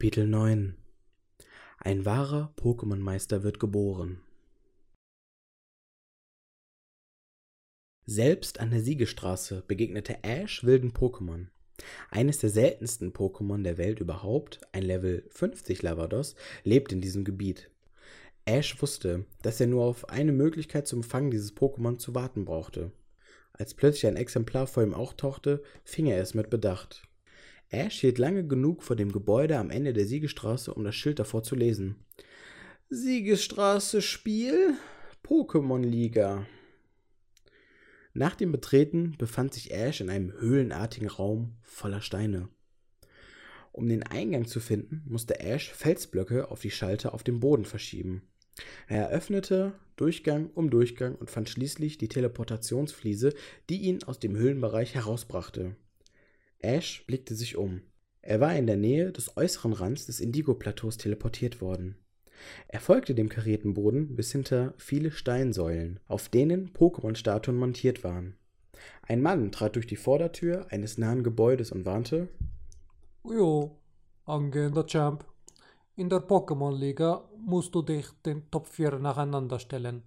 Kapitel 9 Ein wahrer Pokémon-Meister wird geboren. Selbst an der Siegestraße begegnete Ash wilden Pokémon. Eines der seltensten Pokémon der Welt überhaupt, ein Level 50 Lavados, lebt in diesem Gebiet. Ash wusste, dass er nur auf eine Möglichkeit zum Fangen dieses Pokémon zu warten brauchte. Als plötzlich ein Exemplar vor ihm auftauchte, fing er es mit Bedacht. Ash hielt lange genug vor dem Gebäude am Ende der Siegestraße, um das Schild davor zu lesen. Siegestraße Spiel Pokémon Liga. Nach dem Betreten befand sich Ash in einem höhlenartigen Raum voller Steine. Um den Eingang zu finden, musste Ash Felsblöcke auf die Schalter auf dem Boden verschieben. Er eröffnete Durchgang um Durchgang und fand schließlich die Teleportationsfliese, die ihn aus dem Höhlenbereich herausbrachte. Ash blickte sich um. Er war in der Nähe des äußeren Rands des Indigo-Plateaus teleportiert worden. Er folgte dem karierten Boden bis hinter viele Steinsäulen, auf denen Pokémon-Statuen montiert waren. Ein Mann trat durch die Vordertür eines nahen Gebäudes und warnte: Jo, angehender Champ. In der Pokémon-Liga musst du dich den Top 4 nacheinander stellen.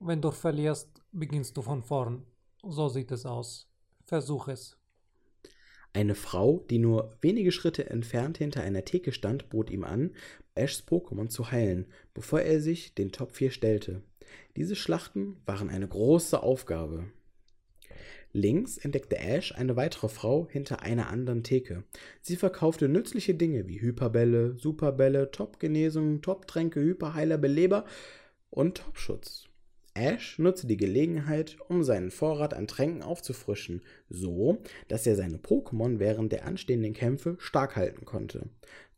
Wenn du verlierst, beginnst du von vorn. So sieht es aus. Versuch es. Eine Frau, die nur wenige Schritte entfernt hinter einer Theke stand, bot ihm an, Ashs Pokémon zu heilen, bevor er sich den Top 4 stellte. Diese Schlachten waren eine große Aufgabe. Links entdeckte Ash eine weitere Frau hinter einer anderen Theke. Sie verkaufte nützliche Dinge wie Hyperbälle, Superbälle, Top-Genesung, Top-Tränke, Hyperheiler, Beleber und Top-Schutz. Ash nutzte die Gelegenheit, um seinen Vorrat an Tränken aufzufrischen, so dass er seine Pokémon während der anstehenden Kämpfe stark halten konnte.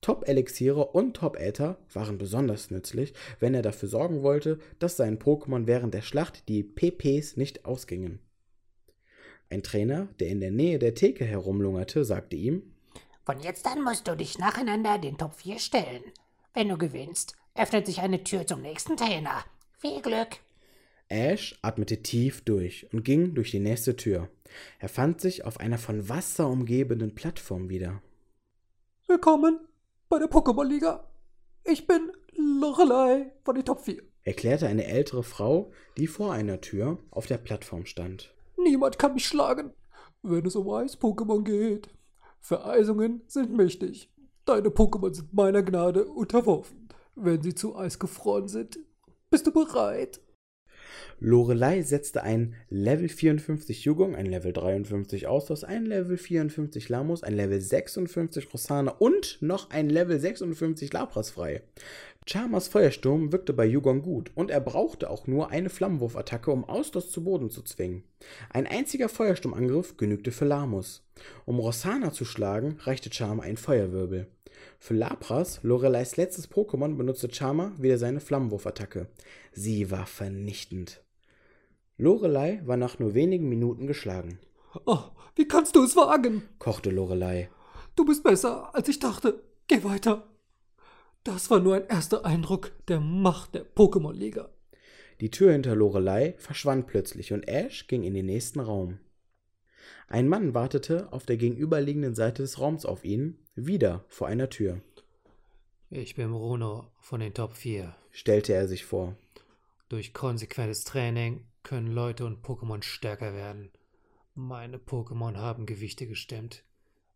Top-Elixiere und Top-Äther waren besonders nützlich, wenn er dafür sorgen wollte, dass seinen Pokémon während der Schlacht die PPs nicht ausgingen. Ein Trainer, der in der Nähe der Theke herumlungerte, sagte ihm: Von jetzt an musst du dich nacheinander den Top 4 stellen. Wenn du gewinnst, öffnet sich eine Tür zum nächsten Trainer. Viel Glück! Ash atmete tief durch und ging durch die nächste Tür. Er fand sich auf einer von Wasser umgebenen Plattform wieder. Willkommen bei der Pokémon-Liga. Ich bin Lorelei von den Top 4. erklärte eine ältere Frau, die vor einer Tür auf der Plattform stand. Niemand kann mich schlagen, wenn es um Eis-Pokémon geht. Vereisungen sind mächtig. Deine Pokémon sind meiner Gnade unterworfen. Wenn sie zu Eis gefroren sind, bist du bereit? Lorelei setzte ein Level 54 Jugong, ein Level 53 Austausch, ein Level 54 Lamus, ein Level 56 Rosana und noch ein Level 56 Lapras frei. Charmers Feuersturm wirkte bei Jugong gut und er brauchte auch nur eine Flammenwurfattacke, um Austos zu Boden zu zwingen. Ein einziger Feuersturmangriff genügte für Lamus. Um Rosana zu schlagen, reichte Charmer ein Feuerwirbel. Für Lapras, Lorelei's letztes Pokémon, benutzte Charmer wieder seine Flammenwurfattacke. Sie war vernichtend. Lorelei war nach nur wenigen Minuten geschlagen. Oh, wie kannst du es wagen? kochte Lorelei. Du bist besser, als ich dachte. Geh weiter. Das war nur ein erster Eindruck der Macht der Pokémon-Liga. Die Tür hinter Lorelei verschwand plötzlich und Ash ging in den nächsten Raum. Ein Mann wartete auf der gegenüberliegenden Seite des Raums auf ihn, wieder vor einer Tür. Ich bin Bruno von den Top 4. stellte er sich vor. Durch konsequentes Training können Leute und Pokémon stärker werden. Meine Pokémon haben Gewichte gestemmt.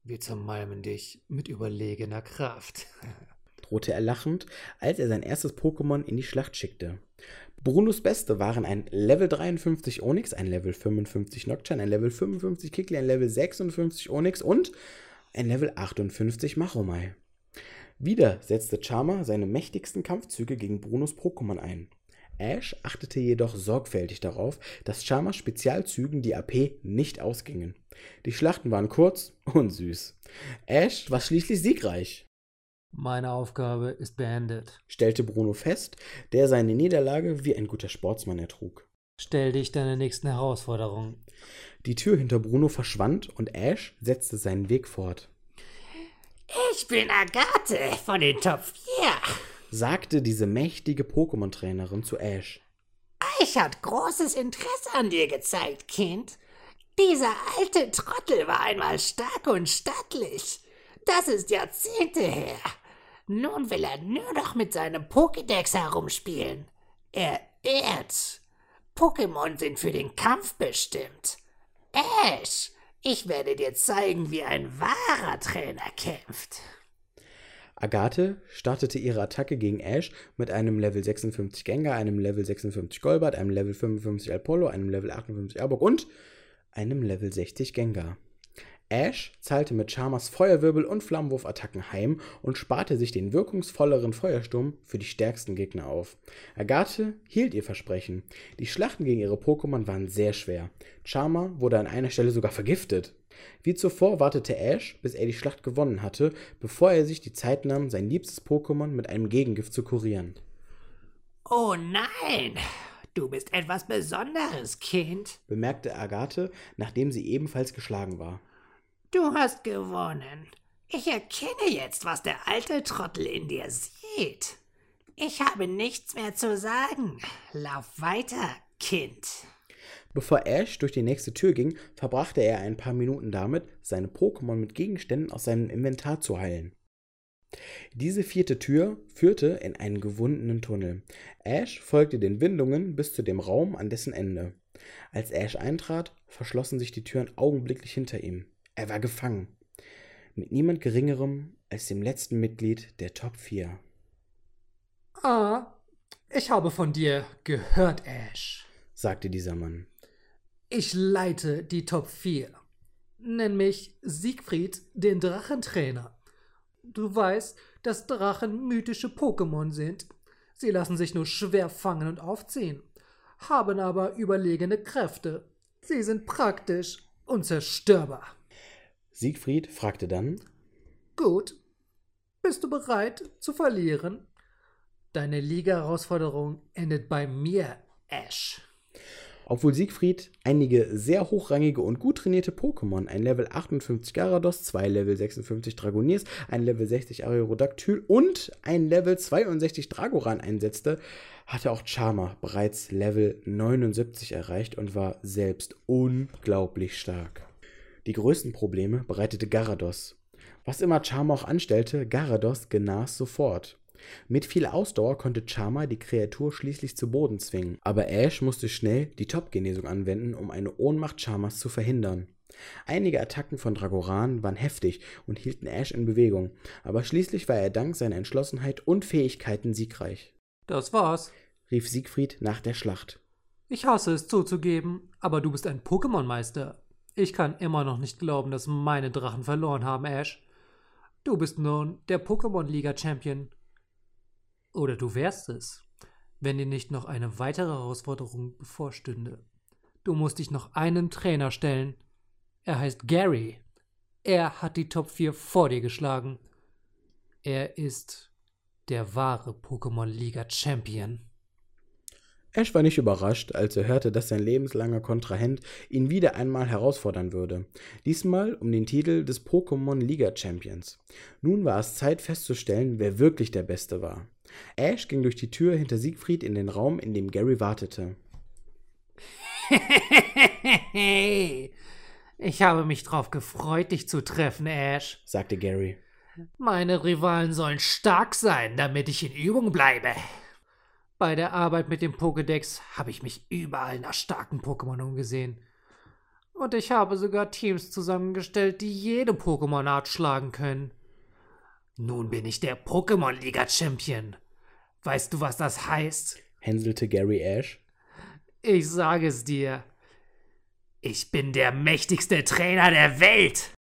Wir zermalmen dich mit überlegener Kraft. drohte er lachend, als er sein erstes Pokémon in die Schlacht schickte. Brunos Beste waren ein Level 53 Onyx, ein Level 55 Nocturne, ein Level 55 Kikli, ein Level 56 Onyx und ein Level 58 Machomai. Wieder setzte Charmer seine mächtigsten Kampfzüge gegen Brunos Pokémon ein. Ash achtete jedoch sorgfältig darauf, dass Charmers Spezialzügen die AP nicht ausgingen. Die Schlachten waren kurz und süß. Ash war schließlich siegreich, Meine Aufgabe ist beendet. stellte Bruno fest, der seine Niederlage wie ein guter Sportsmann ertrug. Stell dich deiner nächsten Herausforderung. Die Tür hinter Bruno verschwand und Ash setzte seinen Weg fort. Ich bin Agathe von den Top 4. Sagte diese mächtige Pokémon-Trainerin zu Ash. Ich hat großes Interesse an dir gezeigt, Kind. Dieser alte Trottel war einmal stark und stattlich. Das ist Jahrzehnte her. Nun will er nur noch mit seinem Pokédex herumspielen. Er irrt. Pokémon sind für den Kampf bestimmt. Ash, ich werde dir zeigen, wie ein wahrer Trainer kämpft. Agathe startete ihre Attacke gegen Ash mit einem Level 56 Gengar, einem Level 56 Golbat, einem Level 55 Apollo, einem Level 58 Arbok und einem Level 60 Gengar. Ash zahlte mit Charmers Feuerwirbel und Flammenwurf-Attacken heim und sparte sich den wirkungsvolleren Feuersturm für die stärksten Gegner auf. Agathe hielt ihr Versprechen. Die Schlachten gegen ihre Pokémon waren sehr schwer. Charmer wurde an einer Stelle sogar vergiftet. Wie zuvor wartete Ash, bis er die Schlacht gewonnen hatte, bevor er sich die Zeit nahm, sein liebstes Pokémon mit einem Gegengift zu kurieren. Oh nein, du bist etwas Besonderes, Kind. bemerkte Agathe, nachdem sie ebenfalls geschlagen war. Du hast gewonnen. Ich erkenne jetzt, was der alte Trottel in dir sieht. Ich habe nichts mehr zu sagen. Lauf weiter, Kind. Bevor Ash durch die nächste Tür ging, verbrachte er ein paar Minuten damit, seine Pokémon mit Gegenständen aus seinem Inventar zu heilen. Diese vierte Tür führte in einen gewundenen Tunnel. Ash folgte den Windungen bis zu dem Raum an dessen Ende. Als Ash eintrat, verschlossen sich die Türen augenblicklich hinter ihm. Er war gefangen. Mit niemand Geringerem als dem letzten Mitglied der Top 4. Ah, ich habe von dir gehört, Ash. sagte dieser Mann. Ich leite die Top 4. Nenn mich Siegfried, den Drachentrainer. Du weißt, dass Drachen mythische Pokémon sind. Sie lassen sich nur schwer fangen und aufziehen, haben aber überlegene Kräfte. Sie sind praktisch unzerstörbar. Siegfried fragte dann, Gut. Bist du bereit zu verlieren? Deine Liga-Herausforderung endet bei mir, Ash. Obwohl Siegfried einige sehr hochrangige und gut trainierte Pokémon, ein Level 58 Gyarados, zwei Level 56 Dragoniers, ein Level 60 Aerodactyl und ein Level 62 Dragoran einsetzte, hatte auch Charmer bereits Level 79 erreicht und war selbst unglaublich stark. Die größten Probleme bereitete Garados. Was immer Charmer auch anstellte, Garados genas sofort. Mit viel Ausdauer konnte Charmer die Kreatur schließlich zu Boden zwingen, aber Ash musste schnell die Top-Genesung anwenden, um eine Ohnmacht Charmers zu verhindern. Einige Attacken von Dragoran waren heftig und hielten Ash in Bewegung, aber schließlich war er dank seiner Entschlossenheit und Fähigkeiten siegreich. Das war's. rief Siegfried nach der Schlacht. Ich hasse es zuzugeben, aber du bist ein Pokémon-Meister. Ich kann immer noch nicht glauben, dass meine Drachen verloren haben, Ash. Du bist nun der Pokémon-Liga-Champion. Oder du wärst es, wenn dir nicht noch eine weitere Herausforderung bevorstünde. Du musst dich noch einem Trainer stellen. Er heißt Gary. Er hat die Top 4 vor dir geschlagen. Er ist der wahre Pokémon-Liga-Champion. Ash war nicht überrascht, als er hörte, dass sein lebenslanger Kontrahent ihn wieder einmal herausfordern würde. Diesmal um den Titel des Pokémon Liga Champions. Nun war es Zeit festzustellen, wer wirklich der Beste war. Ash ging durch die Tür hinter Siegfried in den Raum, in dem Gary wartete. ich habe mich drauf gefreut, dich zu treffen, Ash, sagte Gary. Meine Rivalen sollen stark sein, damit ich in Übung bleibe. Bei der Arbeit mit dem Pokédex habe ich mich überall nach starken Pokémon umgesehen. Und ich habe sogar Teams zusammengestellt, die jede Pokémon-Art schlagen können. Nun bin ich der Pokémon-Liga-Champion. Weißt du, was das heißt? hänselte Gary Ash. Ich sage es dir. Ich bin der mächtigste Trainer der Welt.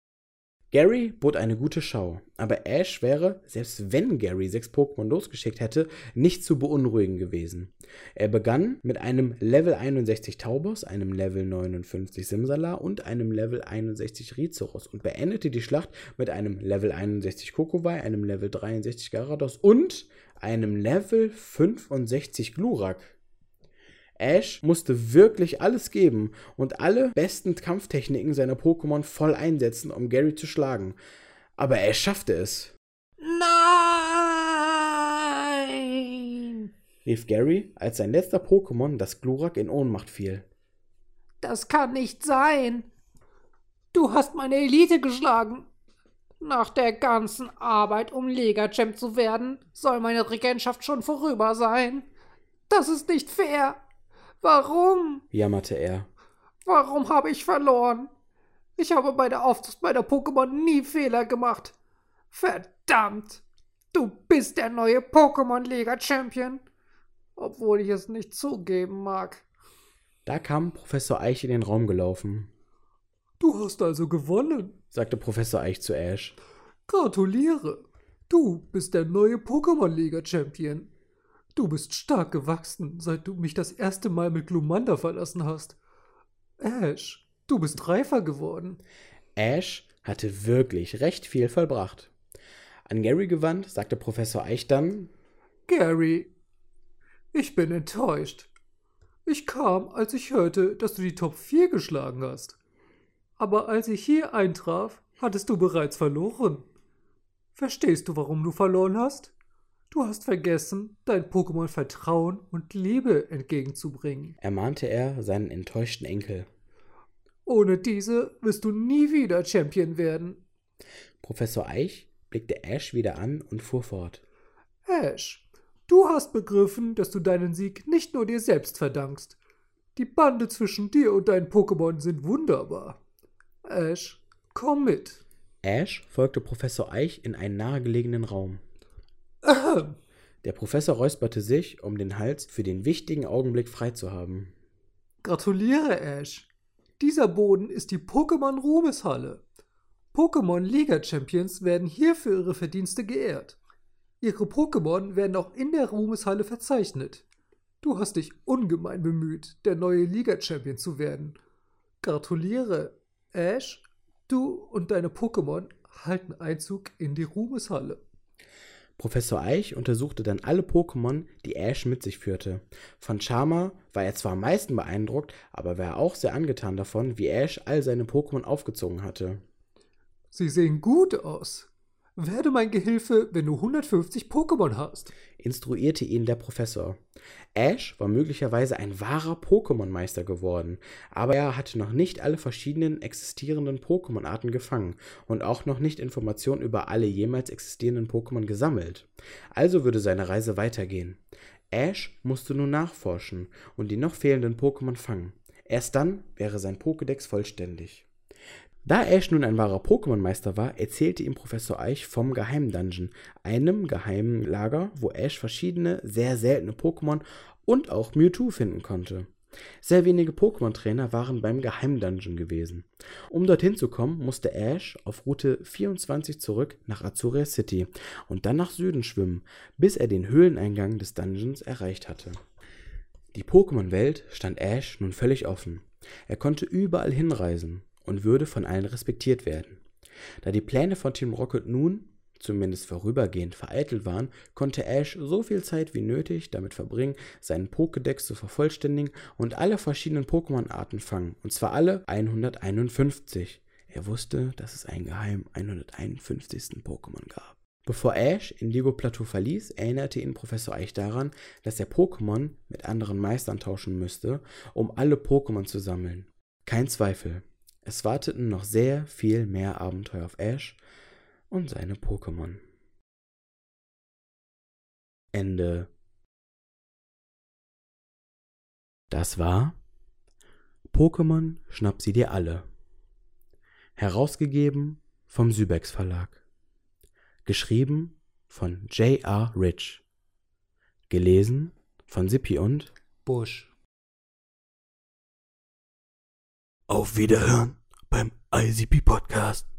Gary bot eine gute Schau, aber Ash wäre, selbst wenn Gary sechs Pokémon losgeschickt hätte, nicht zu beunruhigen gewesen. Er begann mit einem Level 61 Taubos, einem Level 59 Simsala und einem Level 61 Rizeros und beendete die Schlacht mit einem Level 61 Kokowai, einem Level 63 Garados und einem Level 65 Glurak. Ash musste wirklich alles geben und alle besten Kampftechniken seiner Pokémon voll einsetzen, um Gary zu schlagen. Aber Ash schaffte es. Nein! rief Gary, als sein letzter Pokémon, das Glurak, in Ohnmacht fiel. Das kann nicht sein. Du hast meine Elite geschlagen. Nach der ganzen Arbeit, um Lega-Champ zu werden, soll meine Regentschaft schon vorüber sein. Das ist nicht fair. Warum? jammerte er. Warum habe ich verloren? Ich habe bei der Aufzucht meiner Pokémon nie Fehler gemacht. Verdammt! Du bist der neue Pokémon-Liga-Champion. Obwohl ich es nicht zugeben mag. Da kam Professor Eich in den Raum gelaufen, Du hast also gewonnen. sagte Professor Eich zu Ash. Gratuliere. Du bist der neue Pokémon-Liga-Champion. Du bist stark gewachsen, seit du mich das erste Mal mit Glumanda verlassen hast. Ash, du bist reifer geworden. Ash hatte wirklich recht viel vollbracht. An Gary gewandt, sagte Professor Eich dann, Gary, ich bin enttäuscht. Ich kam, als ich hörte, dass du die Top 4 geschlagen hast. Aber als ich hier eintraf, hattest du bereits verloren. Verstehst du, warum du verloren hast? Du hast vergessen, dein Pokémon Vertrauen und Liebe entgegenzubringen. ermahnte er seinen enttäuschten Enkel. Ohne diese wirst du nie wieder Champion werden. Professor Eich blickte Ash wieder an und fuhr fort. Ash, du hast begriffen, dass du deinen Sieg nicht nur dir selbst verdankst. Die Bande zwischen dir und deinen Pokémon sind wunderbar. Ash, komm mit. Ash folgte Professor Eich in einen nahegelegenen Raum. Der Professor räusperte sich, um den Hals für den wichtigen Augenblick frei zu haben. Gratuliere, Ash. Dieser Boden ist die Pokémon Ruhmeshalle. Pokémon Liga Champions werden hier für ihre Verdienste geehrt. Ihre Pokémon werden auch in der Ruhmeshalle verzeichnet. Du hast dich ungemein bemüht, der neue Liga Champion zu werden. Gratuliere, Ash. Du und deine Pokémon halten Einzug in die Ruhmeshalle. Professor Eich untersuchte dann alle Pokémon, die Ash mit sich führte. Von Charma war er zwar am meisten beeindruckt, aber war auch sehr angetan davon, wie Ash all seine Pokémon aufgezogen hatte. Sie sehen gut aus. Werde mein Gehilfe, wenn du 150 Pokémon hast. instruierte ihn der Professor. Ash war möglicherweise ein wahrer Pokémon-Meister geworden, aber er hatte noch nicht alle verschiedenen existierenden Pokémon-Arten gefangen und auch noch nicht Informationen über alle jemals existierenden Pokémon gesammelt. Also würde seine Reise weitergehen. Ash musste nun nachforschen und die noch fehlenden Pokémon fangen. Erst dann wäre sein Pokédex vollständig. Da Ash nun ein wahrer Pokémon-Meister war, erzählte ihm Professor Eich vom Geheimdungeon, einem geheimen Lager, wo Ash verschiedene, sehr seltene Pokémon und auch Mewtwo finden konnte. Sehr wenige Pokémon-Trainer waren beim Geheimdungeon gewesen. Um dorthin zu kommen, musste Ash auf Route 24 zurück nach Azuria City und dann nach Süden schwimmen, bis er den Höhleneingang des Dungeons erreicht hatte. Die Pokémon-Welt stand Ash nun völlig offen. Er konnte überall hinreisen und würde von allen respektiert werden. Da die Pläne von Team Rocket nun, zumindest vorübergehend, vereitelt waren, konnte Ash so viel Zeit wie nötig damit verbringen, seinen Pokédex zu vervollständigen und alle verschiedenen Pokémon-Arten fangen, und zwar alle 151. Er wusste, dass es einen geheimen 151. Pokémon gab. Bevor Ash Indigo Plateau verließ, erinnerte ihn Professor Eich daran, dass er Pokémon mit anderen Meistern tauschen müsste, um alle Pokémon zu sammeln. Kein Zweifel, es warteten noch sehr viel mehr Abenteuer auf Ash und seine Pokémon. Ende. Das war Pokémon Schnapp sie dir alle. Herausgegeben vom Sybex Verlag. Geschrieben von J.R. Rich. Gelesen von Sippi und Busch. Auf Wiederhören beim ICP Podcast.